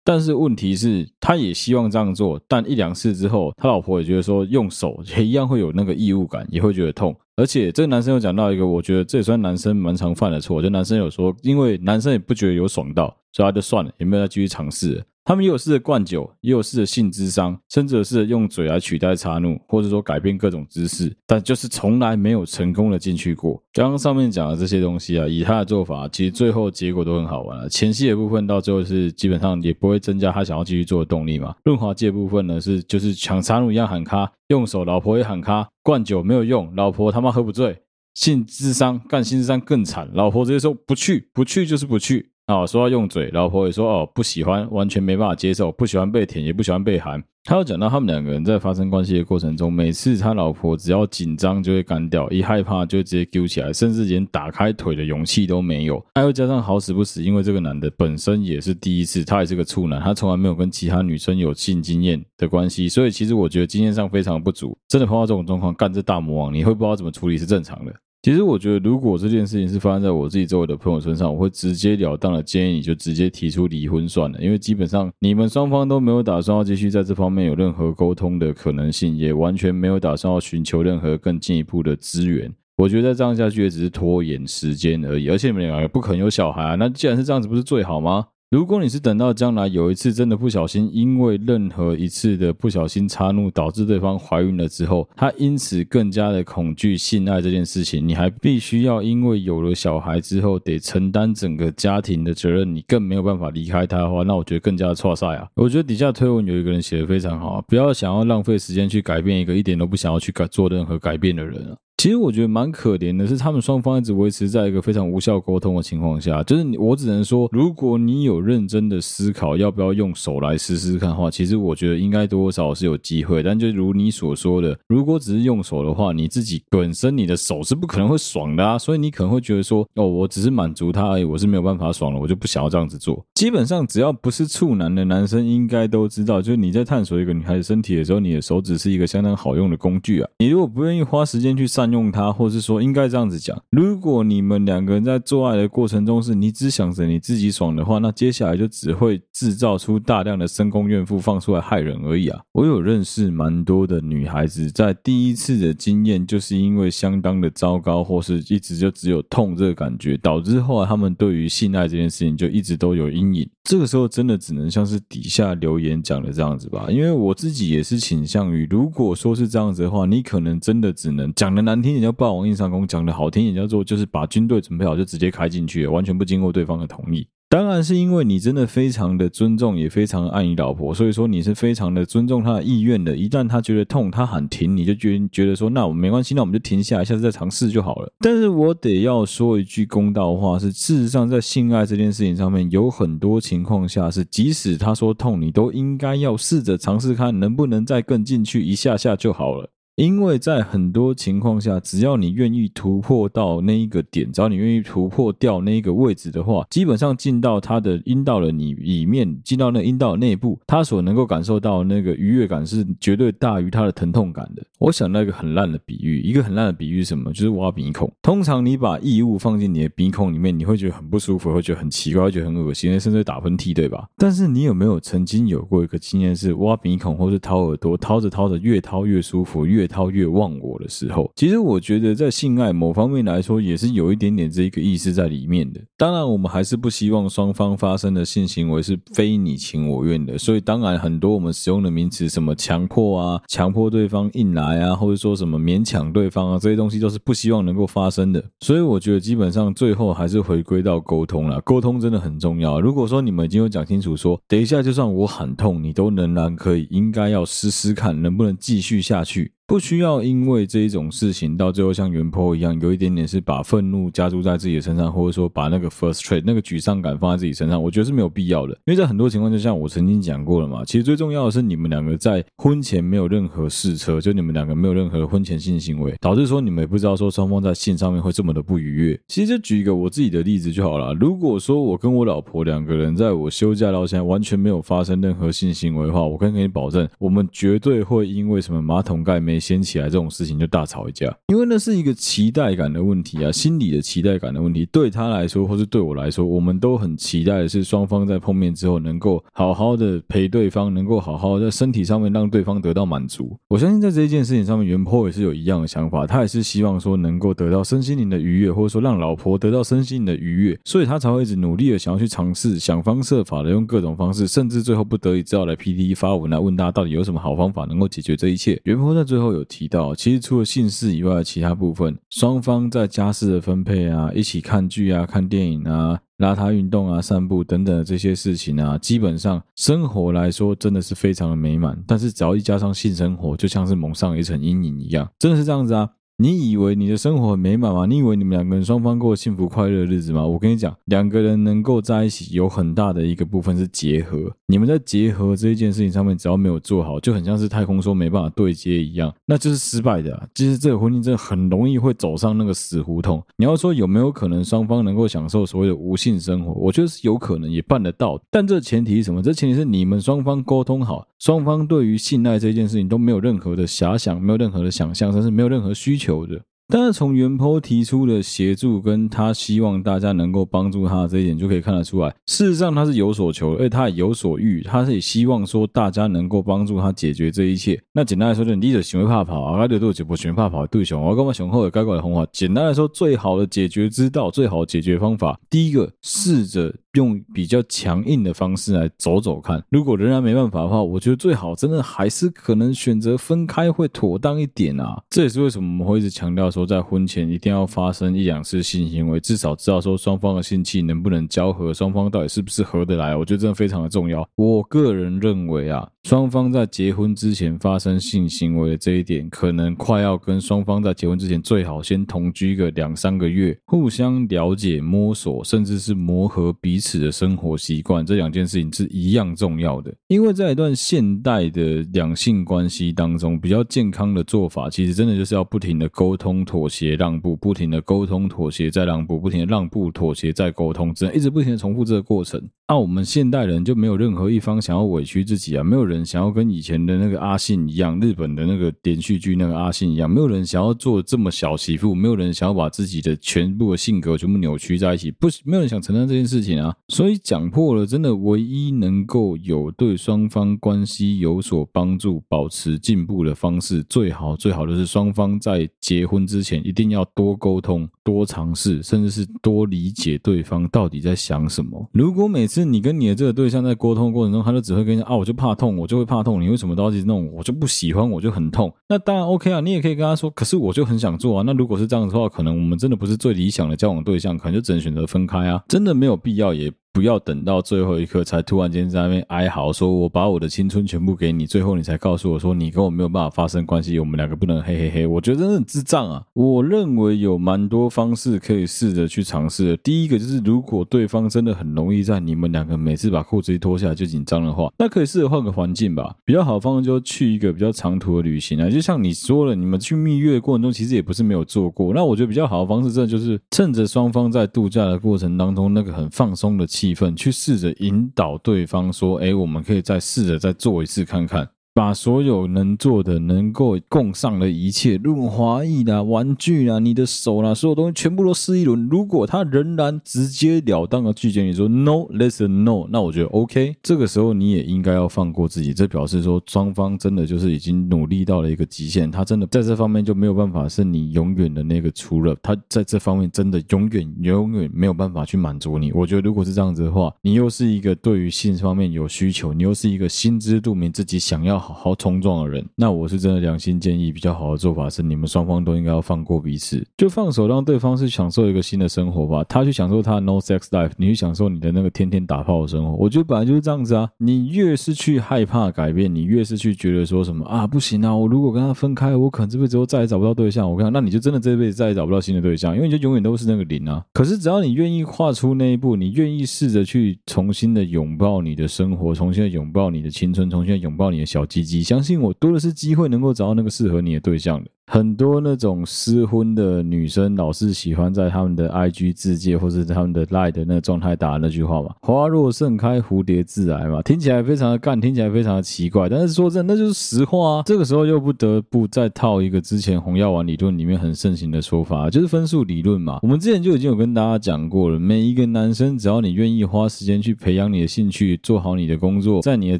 但是问题是，他也希望这样做，但一两次之后，他老婆也觉得说用手也一样会有那个异物感，也会觉得痛，而且这个男生有讲到一个，我觉得这也算男生蛮常犯的错，就男生有说，因为男生也不觉得有爽到，所以他就算了，也没有再继续尝试了。他们也有试着灌酒，也有试着性咨商，甚至有试着用嘴来取代插入，或者说改变各种姿势，但就是从来没有成功的进去过。刚刚上面讲的这些东西啊，以他的做法，其实最后结果都很好玩了。前戏的部分到最后是基本上也不会增加他想要继续做的动力嘛。润滑剂部分呢，是就是抢插入一样喊卡，用手老婆也喊卡，灌酒没有用，老婆他妈喝不醉。性咨商干性咨商更惨，老婆直接说不去，不去就是不去。啊，说要用嘴，老婆也说哦不喜欢，完全没办法接受，不喜欢被舔，也不喜欢被含。他又讲到他们两个人在发生关系的过程中，每次他老婆只要紧张就会干掉，一害怕就直接揪起来，甚至连打开腿的勇气都没有。还有加上好死不死，因为这个男的本身也是第一次，他也是个处男，他从来没有跟其他女生有性经验的关系，所以其实我觉得经验上非常不足。真的碰到这种状况，干这大魔王，你会不知道怎么处理是正常的。其实我觉得，如果这件事情是发生在我自己周围的朋友身上，我会直截了当的建议你就直接提出离婚算了，因为基本上你们双方都没有打算要继续在这方面有任何沟通的可能性，也完全没有打算要寻求任何更进一步的资源。我觉得再这样下去也只是拖延时间而已，而且你们两个不可能有小孩啊，那既然是这样子，不是最好吗？如果你是等到将来有一次真的不小心，因为任何一次的不小心插入导致对方怀孕了之后，他因此更加的恐惧性爱这件事情，你还必须要因为有了小孩之后得承担整个家庭的责任，你更没有办法离开他的话，那我觉得更加的挫赛啊！我觉得底下推文有一个人写的非常好，不要想要浪费时间去改变一个一点都不想要去改做任何改变的人啊。其实我觉得蛮可怜的，是他们双方一直维持在一个非常无效沟通的情况下。就是我只能说，如果你有认真的思考要不要用手来试试看的话，其实我觉得应该多少是有机会。但就如你所说的，如果只是用手的话，你自己本身你的手是不可能会爽的啊，所以你可能会觉得说，哦，我只是满足他而已，我是没有办法爽了，我就不想要这样子做。基本上只要不是处男的男生，应该都知道，就是你在探索一个女孩子身体的时候，你的手指是一个相当好用的工具啊。你如果不愿意花时间去上 (laughs) 用它，或是说应该这样子讲，如果你们两个人在做爱的过程中是你只想着你自己爽的话，那接下来就只会制造出大量的深宫怨妇放出来害人而已啊！我有认识蛮多的女孩子，在第一次的经验就是因为相当的糟糕，或是一直就只有痛这个感觉，导致后来他们对于性爱这件事情就一直都有阴影。这个时候真的只能像是底下留言讲的这样子吧，因为我自己也是倾向于，如果说是这样子的话，你可能真的只能讲的难听点叫霸王硬上弓，讲的好听点叫做就是把军队准备好就直接开进去，完全不经过对方的同意。当然是因为你真的非常的尊重，也非常爱你老婆，所以说你是非常的尊重她的意愿的。一旦她觉得痛，她喊停，你就觉觉得说，那我们没关系，那我们就停下来，下次再尝试就好了。但是我得要说一句公道话，是事实上在性爱这件事情上面，有很多情况下是，即使他说痛，你都应该要试着尝试看能不能再更进去一下下就好了。因为在很多情况下，只要你愿意突破到那一个点，只要你愿意突破掉那一个位置的话，基本上进到他的阴道的里里面，进到那阴道内部，他所能够感受到那个愉悦感是绝对大于他的疼痛感的。我想到一个很烂的比喻，一个很烂的比喻是什么？就是挖鼻孔。通常你把异物放进你的鼻孔里面，你会觉得很不舒服，会觉得很奇怪，会觉得很恶心，甚至会打喷嚏，对吧？但是你有没有曾经有过一个经验，是挖鼻孔或是掏耳朵，掏着掏着越掏越舒服，越掏越忘我的时候？其实我觉得在性爱某方面来说，也是有一点点这一个意思在里面的。当然，我们还是不希望双方发生的性行为是非你情我愿的，所以当然很多我们使用的名词，什么强迫啊、强迫对方硬来啊，或者说什么勉强对方啊，这些东西都是不希望能够发生的。所以我觉得基本上最后还是回归到沟通了，沟通真的很重要。如果说你们已经有讲清楚说，等一下就算我喊痛，你都仍然可以，应该要试试看能不能继续下去。不需要因为这一种事情到最后像原 po 一样，有一点点是把愤怒加注在自己的身上，或者说把那个 frustrate 那个沮丧感放在自己身上，我觉得是没有必要的。因为在很多情况，就像我曾经讲过了嘛，其实最重要的是你们两个在婚前没有任何试车，就你们两个没有任何婚前性行为，导致说你们也不知道说双方在性上面会这么的不愉悦。其实就举一个我自己的例子就好了。如果说我跟我老婆两个人在我休假到现在完全没有发生任何性行为的话，我可以给你保证，我们绝对会因为什么马桶盖没掀起来这种。事情就大吵一架，因为那是一个期待感的问题啊，心理的期待感的问题。对他来说，或是对我来说，我们都很期待的是双方在碰面之后能够好好的陪对方，能够好好在身体上面让对方得到满足。我相信在这一件事情上面，原坡也是有一样的想法，他也是希望说能够得到身心灵的愉悦，或者说让老婆得到身心灵的愉悦，所以他才会一直努力的想要去尝试，想方设法的用各种方式，甚至最后不得已只好来 PTT 发文来问大家到底有什么好方法能够解决这一切。原坡在最后有提到。其实除了姓氏以外的其他部分，双方在家事的分配啊，一起看剧啊、看电影啊、邋遢运动啊、散步等等这些事情啊，基本上生活来说真的是非常的美满。但是只要一加上性生活，就像是蒙上一层阴影一样，真的是这样子啊。你以为你的生活很美满吗？你以为你们两个人双方过幸福快乐的日子吗？我跟你讲，两个人能够在一起，有很大的一个部分是结合。你们在结合这一件事情上面，只要没有做好，就很像是太空梭没办法对接一样，那就是失败的。其实这个婚姻真的很容易会走上那个死胡同。你要说有没有可能双方能够享受所谓的无性生活？我觉得是有可能，也办得到。但这前提是什么？这前提是你们双方沟通好，双方对于信赖这件事情都没有任何的遐想，没有任何的想象，甚至没有任何需。求的，但是从原坡提出的协助，跟他希望大家能够帮助他这一点，就可以看得出来，事实上他是有所求，而且他也有所欲，他是也希望说大家能够帮助他解决这一切。那简单来说，就是你的行为怕跑啊，该对对就不喜欢怕跑，对熊，我干嘛熊后的该怪的红话。简单来说，最好的解决之道，最好的解决方法，第一个试着。用比较强硬的方式来走走看，如果仍然没办法的话，我觉得最好真的还是可能选择分开会妥当一点啊。这也是为什么我们会一直强调说，在婚前一定要发生一两次性行为，至少知道说双方的性器能不能交合，双方到底是不是合得来。我觉得真的非常的重要。我个人认为啊。双方在结婚之前发生性行为的这一点，可能快要跟双方在结婚之前最好先同居个两三个月，互相了解、摸索，甚至是磨合彼此的生活习惯，这两件事情是一样重要的。因为在一段现代的两性关系当中，比较健康的做法，其实真的就是要不停的沟通、妥协、让步，不停的沟通、妥协再让步，不停的让步、妥协再沟通，只能一直不停的重复这个过程。那、我们现代人就没有任何一方想要委屈自己啊，没有人。想要跟以前的那个阿信一样，日本的那个连续剧那个阿信一样，没有人想要做这么小媳妇，没有人想要把自己的全部的性格全部扭曲在一起，不，没有人想承担这件事情啊。所以讲破了，真的唯一能够有对双方关系有所帮助、保持进步的方式，最好最好的是双方在结婚之之前一定要多沟通、多尝试，甚至是多理解对方到底在想什么。如果每次你跟你的这个对象在沟通过程中，他就只会跟你说啊，我就怕痛，我。就会怕痛，你为什么都要一直弄？我就不喜欢，我就很痛。那当然 OK 啊，你也可以跟他说，可是我就很想做啊。那如果是这样的话，可能我们真的不是最理想的交往对象，可能就只能选择分开啊。真的没有必要，也不要等到最后一刻才突然间在那边哀嚎，说我把我的青春全部给你，最后你才告诉我说你跟我没有办法发生关系，我们两个不能嘿嘿嘿。我觉得真的很智障啊！我认为有蛮多方式可以试着去尝试的。第一个就是，如果对方真的很容易在你们两个每次把裤子一脱下来就紧张的话，那可以试着换个环境吧。比较好的方式就去一个比较长途的旅行啊，就像你说了，你们去蜜月的过程中其实也不是没有做过。那我觉得比较好的方式，真的就是趁着双方在度假的过程当中那个很放松的气气氛，去试着引导对方说：“哎，我们可以再试着再做一次看看。”把所有能做的、能够供上的一切，润滑液啦、玩具啦、你的手啦，所有东西全部都试一轮。如果他仍然直截了当的拒绝你说 “no”，listen no，那我觉得 OK。这个时候你也应该要放过自己，这表示说双方真的就是已经努力到了一个极限，他真的在这方面就没有办法是你永远的那个除了他在这方面真的永远永远没有办法去满足你。我觉得如果是这样子的话，你又是一个对于性方面有需求，你又是一个心知肚明自己想要。好好冲撞的人，那我是真的良心建议，比较好的做法是，你们双方都应该要放过彼此，就放手让对方去享受一个新的生活吧。他去享受他的 no sex life，你去享受你的那个天天打炮的生活。我觉得本来就是这样子啊。你越是去害怕改变，你越是去觉得说什么啊不行啊，我如果跟他分开，我可能这辈子都再也找不到对象。我看，那你就真的这辈子再也找不到新的对象，因为你就永远都是那个零啊。可是只要你愿意跨出那一步，你愿意试着去重新的拥抱你的生活，重新的拥抱你的青春，重新的拥抱你的小相信我，多的是机会能够找到那个适合你的对象的。很多那种失婚的女生，老是喜欢在他们的 IG 自介或者他们的 Line 的那个状态打那句话嘛，“花若盛开，蝴蝶自来”嘛，听起来非常的干，听起来非常的奇怪。但是说真的，那就是实话啊。这个时候又不得不再套一个之前红药丸理论里面很盛行的说法，就是分数理论嘛。我们之前就已经有跟大家讲过了，每一个男生只要你愿意花时间去培养你的兴趣，做好你的工作，在你的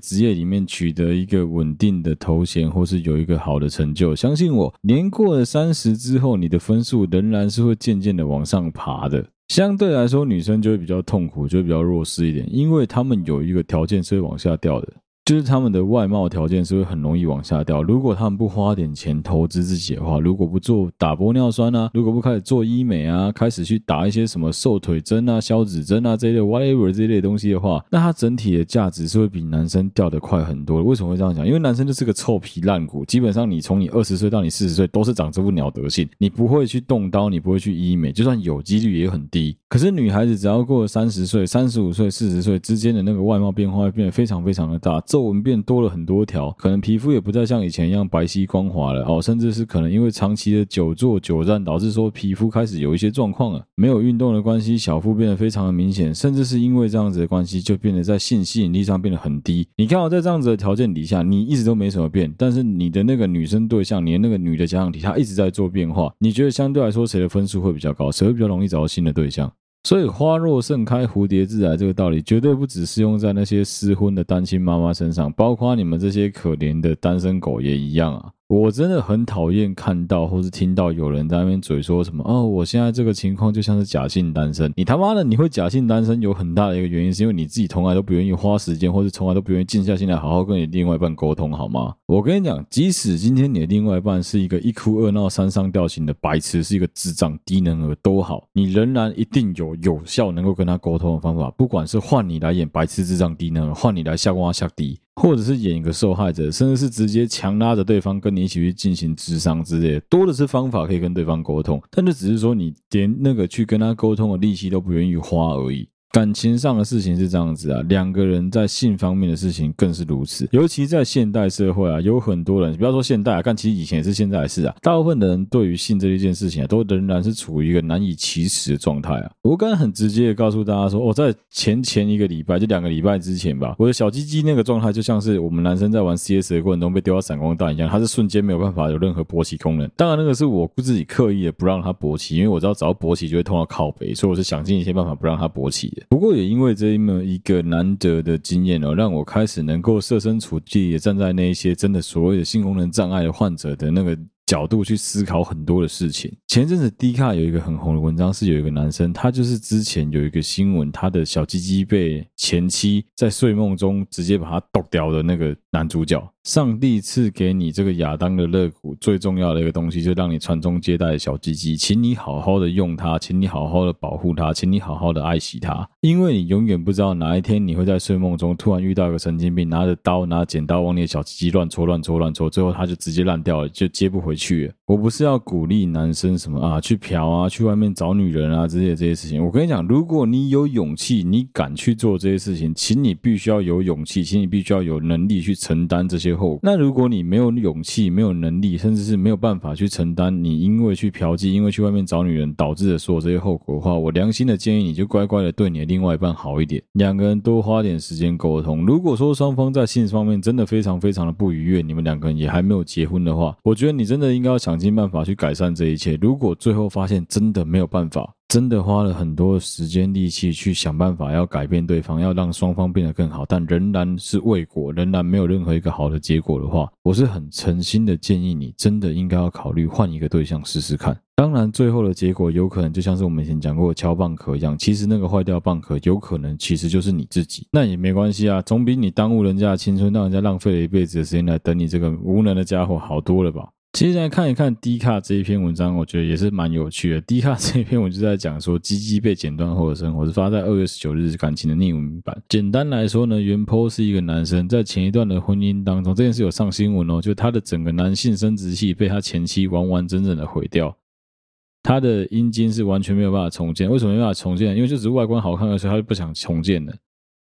职业里面取得一个稳定的头衔，或是有一个好的成就，相信我，你。年过了三十之后，你的分数仍然是会渐渐的往上爬的。相对来说，女生就会比较痛苦，就会比较弱势一点，因为她们有一个条件是会往下掉的。就是他们的外貌条件是会很容易往下掉。如果他们不花点钱投资自己的话，如果不做打玻尿酸啊，如果不开始做医美啊，开始去打一些什么瘦腿针啊、消脂针啊这一类 whatever 这一类东西的话，那它整体的价值是会比男生掉得快很多的。为什么会这样讲？因为男生就是个臭皮烂骨，基本上你从你二十岁到你四十岁都是长这副鸟德性，你不会去动刀，你不会去医美，就算有几率也很低。可是女孩子只要过了三十岁、三十五岁、四十岁之间的那个外貌变化会变得非常非常的大。皱纹变多了很多条，可能皮肤也不再像以前一样白皙光滑了哦，甚至是可能因为长期的久坐久站，导致说皮肤开始有一些状况了。没有运动的关系，小腹变得非常的明显，甚至是因为这样子的关系，就变得在性吸引力上变得很低。你看到在这样子的条件底下，你一直都没什么变，但是你的那个女生对象，你的那个女的假想敌，她一直在做变化。你觉得相对来说谁的分数会比较高？谁会比较容易找到新的对象？所以花若盛开，蝴蝶自来这个道理绝对不只是用在那些失婚的单亲妈妈身上，包括你们这些可怜的单身狗也一样啊。我真的很讨厌看到或是听到有人在那边嘴说什么哦，我现在这个情况就像是假性单身。你他妈的，你会假性单身有很大的一个原因，是因为你自己从来都不愿意花时间，或是从来都不愿意静下心来好好跟你另外一半沟通，好吗？我跟你讲，即使今天你的另外一半是一个一哭二闹三上吊型的白痴，是一个智障低能儿都好，你仍然一定有有效能够跟他沟通的方法，不管是换你来演白痴智障低能儿，换你来下瓜下低。或者是演一个受害者，甚至是直接强拉着对方跟你一起去进行智商之类，多的是方法可以跟对方沟通，但这只是说你连那个去跟他沟通的力气都不愿意花而已。感情上的事情是这样子啊，两个人在性方面的事情更是如此。尤其在现代社会啊，有很多人，不要说现代啊，但其实以前也是现在的事啊。大部分的人对于性这一件事情啊，都仍然是处于一个难以启齿的状态啊。我刚才很直接的告诉大家说，我、在前前一个礼拜，就两个礼拜之前吧，我的小鸡鸡那个状态就像是我们男生在玩 CS 的过程中被丢到闪光弹一样，它是瞬间没有办法有任何勃起功能。当然，那个是我自己刻意的不让它勃起，因为我知道只要勃起就会痛到靠背，所以我是想尽一切办法不让它勃起的。不过也因为这么一个难得的经验哦，让我开始能够设身处地也站在那一些真的所谓的性功能障碍的患者的那个角度去思考很多的事情。前阵子 D 卡有一个很红的文章，是有一个男生，他就是之前有一个新闻，他的小鸡鸡被前妻在睡梦中直接把他剁掉的那个男主角。上帝赐给你这个亚当的肋骨，最重要的一个东西，就让你传宗接代的小鸡鸡，请你好好的用它，请你好好的保护它，请你好好的爱惜它。因为你永远不知道哪一天你会在睡梦中突然遇到一个神经病，拿着刀、拿剪刀往你的小鸡鸡乱戳、乱戳、乱戳，最后他就直接烂掉了，就接不回去了。我不是要鼓励男生什么啊，去嫖啊，去外面找女人啊之类的这些事情。我跟你讲，如果你有勇气，你敢去做这些事情，请你必须要有勇气，请你必须要有能力去承担这些后果。那如果你没有勇气、没有能力，甚至是没有办法去承担你因为去嫖妓、因为去外面找女人导致的所有这些后果的话，我良心的建议你就乖乖的对你的另外一半好一点，两个人多花点时间沟通。如果说双方在性方面真的非常非常的不愉悦，你们两个人也还没有结婚的话，我觉得你真的应该要想尽办法去改善这一切。如果最后发现真的没有办法，真的花了很多时间力气去想办法要改变对方，要让双方变得更好，但仍然是未果，仍然没有任何一个好的结果的话，我是很诚心的建议你，真的应该要考虑换一个对象试试看。当然，最后的结果有可能就像是我们以前讲过敲蚌壳一样，其实那个坏掉蚌壳有可能其实就是你自己，那也没关系啊，总比你耽误人家的青春，让人家浪费了一辈子的时间来等你这个无能的家伙好多了吧。其实来看一看 D 卡这一篇文章，我觉得也是蛮有趣的。D 卡 (laughs) 这一篇文就在讲说，鸡鸡被剪断后的生活，是发在二月十九日感情的匿名版。简单来说呢，原 po 是一个男生在前一段的婚姻当中，这件事有上新闻哦，就他的整个男性生殖器被他前妻完完整整的毁掉，他的阴茎是完全没有办法重建。为什么没办法重建？因为就只是外观好看的时候，他就不想重建了。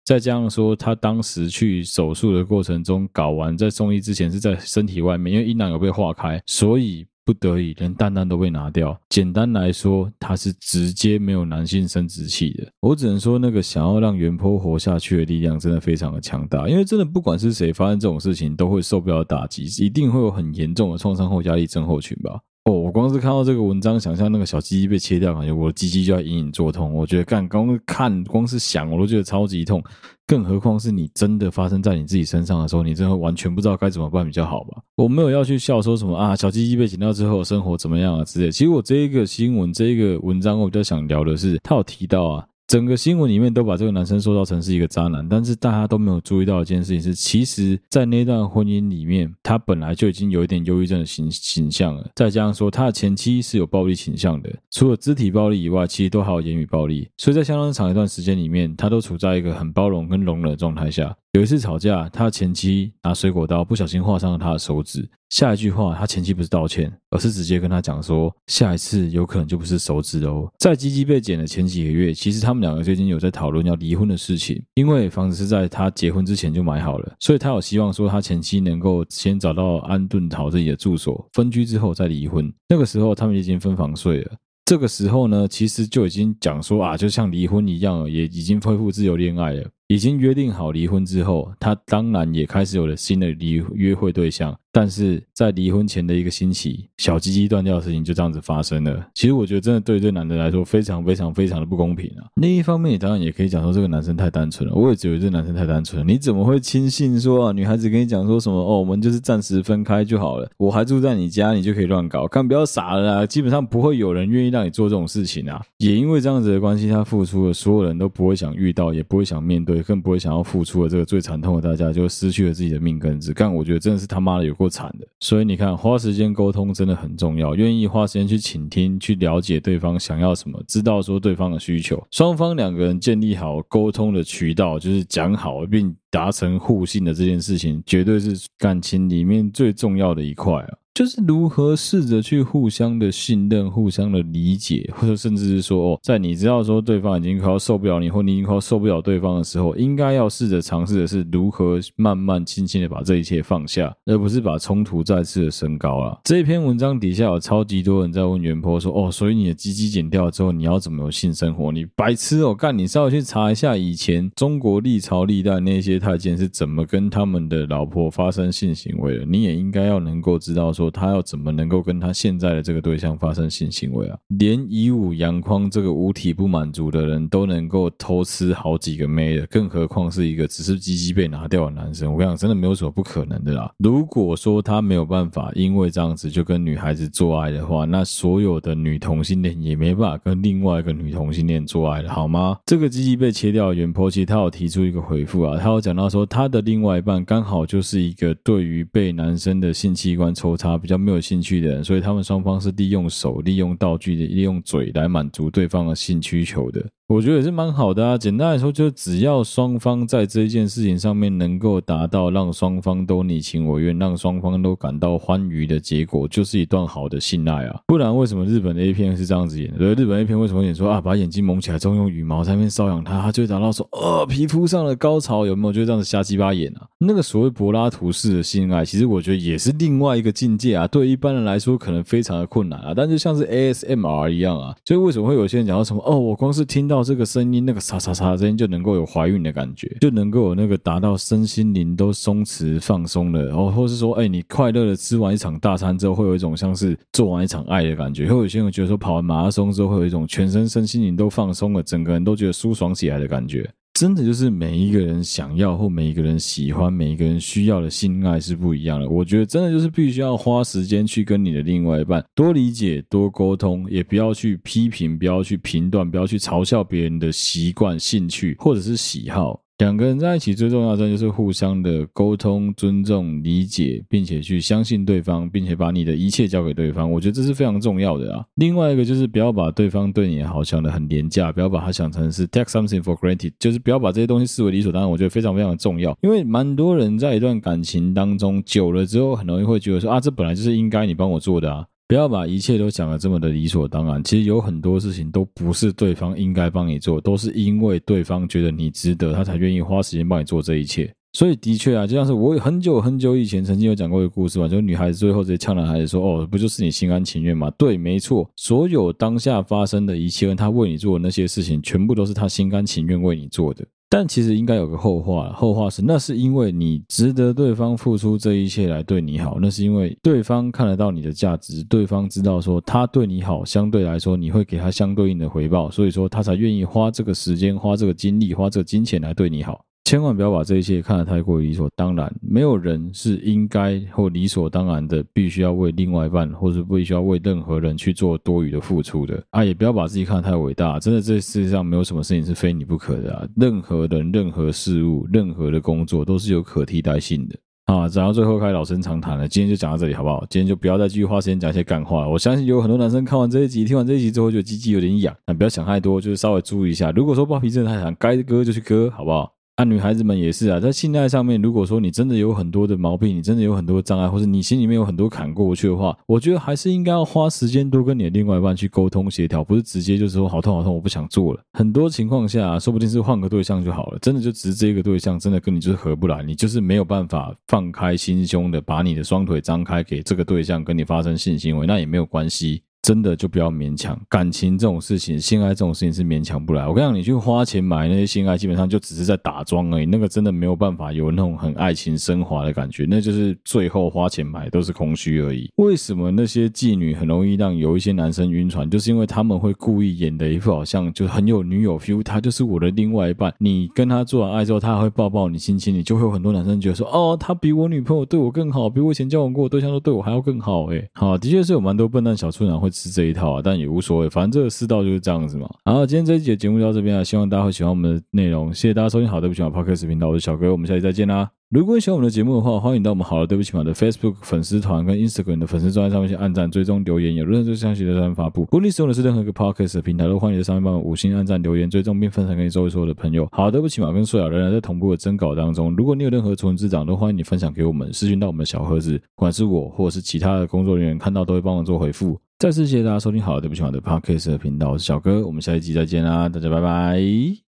再加上说，他当时去手术的过程中搞完，在送医之前是在身体外面，因为阴囊有被化开，所以不得已连蛋蛋都被拿掉。简单来说，他是直接没有男性生殖器的。我只能说，那个想要让原坡活下去的力量真的非常的强大，因为真的不管是谁发生这种事情，都会受不了打击，一定会有很严重的创伤后压力症候群吧。哦，我光是看到这个文章，想象那个小鸡鸡被切掉，感觉我的鸡鸡就要隐隐作痛。我觉得干，光看，光是想，我都觉得超级痛。更何况是你真的发生在你自己身上的时候，你真的完全不知道该怎么办比较好吧？我没有要去笑说什么啊，小鸡鸡被剪掉之后生活怎么样啊之类。其实我这一个新闻，这一个文章，我比较想聊的是，他有提到啊。整个新闻里面都把这个男生塑造成是一个渣男，但是大家都没有注意到一件事情是，其实，在那段婚姻里面，他本来就已经有一点忧郁症的形形象了。再加上说，他的前妻是有暴力倾向的，除了肢体暴力以外，其实都还有言语暴力。所以在相当长一段时间里面，他都处在一个很包容跟容忍的状态下。有一次吵架，他前妻拿水果刀不小心划伤了他的手指。下一句话，他前妻不是道歉，而是直接跟他讲说，下一次有可能就不是手指哦。在鸡鸡被剪的前几个月，其实他们两个最近有在讨论要离婚的事情，因为房子是在他结婚之前就买好了，所以他有希望说他前妻能够先找到安顿好自己的住所，分居之后再离婚。那个时候他们已经分房睡了。这个时候呢，其实就已经讲说啊，就像离婚一样，也已经恢复自由恋爱了。已经约定好离婚之后，他当然也开始有了新的离约会对象。但是在离婚前的一个星期，小鸡鸡断掉的事情就这样子发生了。其实我觉得真的对这男的来说非常非常非常的不公平啊。另一方面，你当然也可以讲说这个男生太单纯了。我也觉得这男生太单纯了。你怎么会轻信说啊？女孩子跟你讲说什么哦，我们就是暂时分开就好了，我还住在你家，你就可以乱搞，干不要傻了啦。基本上不会有人愿意让你做这种事情啊。也因为这样子的关系，他付出了所有人都不会想遇到，也不会想面对，更不会想要付出的这个最惨痛的代价，就失去了自己的命根子。但，我觉得真的是他妈的有够惨的。所以。你看，花时间沟通真的很重要。愿意花时间去倾听，去了解对方想要什么，知道说对方的需求，双方两个人建立好沟通的渠道，就是讲好并达成互信的这件事情，绝对是感情里面最重要的一块啊。就是如何试着去互相的信任、互相的理解，或者甚至是说，哦，在你知道说对方已经快要受不了你，或你已经快要受不了对方的时候，应该要试着尝试的是如何慢慢、轻轻的把这一切放下，而不是把冲突再次的升高了。这一篇文章底下有超级多人在问原 PO 说，哦，所以你的鸡鸡剪掉之后，你要怎么有性生活？你白痴哦，干！你稍微去查一下以前中国历朝历代那些太监是怎么跟他们的老婆发生性行为的，你也应该要能够知道说。他要怎么能够跟他现在的这个对象发生性行为啊？连以武扬匡这个五体不满足的人都能够偷吃好几个妹的，更何况是一个只是鸡鸡被拿掉的男生？我跟你讲，真的没有什么不可能的啦。如果说他没有办法因为这样子就跟女孩子做爱的话，那所有的女同性恋也没办法跟另外一个女同性恋做爱了，好吗？这个鸡鸡被切掉的原 PO，其实他有提出一个回复啊，他有讲到说他的另外一半刚好就是一个对于被男生的性器官抽插。比较没有兴趣的人，所以他们双方是利用手、利用道具、利用嘴来满足对方的性需求的。我觉得也是蛮好的啊。简单来说，就只要双方在这件事情上面能够达到让双方都你情我愿，让双方都感到欢愉的结果，就是一段好的性爱啊。不然为什么日本的 A 片是这样子演的？日本 A 片为什么演说啊，把眼睛蒙起来之后用羽毛在那边搔痒它，它就会达到说呃皮肤上的高潮，有没有？就这样子瞎鸡巴演啊。那个所谓柏拉图式的性爱，其实我觉得也是另外一个境界啊。对一般人来说，可能非常的困难啊。但就像是 ASMR 一样啊，所以为什么会有些人讲到什么哦，我光是听到到这个声音，那个沙沙沙的声音就能够有怀孕的感觉，就能够有那个达到身心灵都松弛放松了，然后或是说，哎，你快乐的吃完一场大餐之后，会有一种像是做完一场爱的感觉。会有些人觉得说，跑完马拉松之后，会有一种全身身心灵都放松了，整个人都觉得舒爽起来的感觉。真的就是每一个人想要或每一个人喜欢、每一个人需要的性爱是不一样的。我觉得真的就是必须要花时间去跟你的另外一半多理解、多沟通，也不要去批评、不要去评断、不要去嘲笑别人的习惯、兴趣或者是喜好。两个人在一起最重要的就是互相的沟通、尊重、理解，并且去相信对方，并且把你的一切交给对方。我觉得这是非常重要的啊。另外一个就是不要把对方对你好想的很廉价，不要把它想成是 take something for granted，就是不要把这些东西视为理所当然。我觉得非常非常的重要，因为蛮多人在一段感情当中久了之后，很容易会觉得说啊，这本来就是应该你帮我做的啊。不要把一切都讲得这么的理所当然。其实有很多事情都不是对方应该帮你做，都是因为对方觉得你值得，他才愿意花时间帮你做这一切。所以的确啊，就像是我很久很久以前曾经有讲过一个故事嘛，就是女孩子最后直接呛男孩子说：“哦，不就是你心甘情愿吗？”对，没错，所有当下发生的一切，他为你做的那些事情，全部都是他心甘情愿为你做的。但其实应该有个后话，后话是那是因为你值得对方付出这一切来对你好，那是因为对方看得到你的价值，对方知道说他对你好，相对来说你会给他相对应的回报，所以说他才愿意花这个时间、花这个精力、花这个金钱来对你好。千万不要把这一切看得太过于理所当然。没有人是应该或理所当然的，必须要为另外一半，或是必须要为任何人去做多余的付出的啊！也不要把自己看得太伟大。真的，这世界上没有什么事情是非你不可的啊！任何人、任何事物、任何的工作都是有可替代性的啊！讲到最后开始老生常谈了，今天就讲到这里好不好？今天就不要再继续花时间讲一些干话了。我相信有很多男生看完这一集、听完这一集之后，就鸡鸡有点痒。那不要想太多，就是稍微注意一下。如果说包皮真的太长，该割就去割，好不好？啊，女孩子们也是啊，在性爱上面，如果说你真的有很多的毛病，你真的有很多障碍，或者你心里面有很多坎过不去的话，我觉得还是应该要花时间多跟你的另外一半去沟通协调，不是直接就是说好痛好痛，我不想做了。很多情况下，说不定是换个对象就好了，真的就只是这个对象真的跟你就是合不来，你就是没有办法放开心胸的把你的双腿张开给这个对象跟你发生性行为，那也没有关系。真的就不要勉强，感情这种事情，性爱这种事情是勉强不来。我跟你讲，你去花钱买那些性爱，基本上就只是在打桩而已。那个真的没有办法有那种很爱情升华的感觉，那就是最后花钱买都是空虚而已。为什么那些妓女很容易让有一些男生晕船？就是因为他们会故意演的一副好像就很有女友 feel，他就是我的另外一半。你跟他做完爱之后，他还会抱抱你、亲亲你，就会有很多男生觉得说，哦，他比我女朋友对我更好，比我以前交往过对象都对我还要更好。哎，好，的确是有蛮多笨蛋小处男会。是这一套啊，但也无所谓，反正这个世道就是这样子嘛。好，今天这一集的节目就到这边了，希望大家会喜欢我们的内容。谢谢大家收听，好，对不起嘛，Podcast 频道，我是小哥，我们下期再见啦。如果你喜欢我们的节目的话，欢迎到我们好了对不起嘛的 Facebook 粉丝团跟 Instagram 的粉丝专页上面去按赞、追踪、留言，有任何消息的上面发布。如果你使用的是任何一个 Podcast 的平台，都欢迎在上面帮我五星按赞、留言、追踪并分享给你周围所有的朋友。好，对不起嘛，跟素雅仍然在同步的征稿当中。如果你有任何图文之长，都欢迎你分享给我们，私讯到我们的小盒子，不管是我或者是其他的工作人员看到都会帮忙做回复。再次谢谢大家收听好对不起我的 Podcast 的频道，我是小哥，我们下一集再见啦，大家拜拜。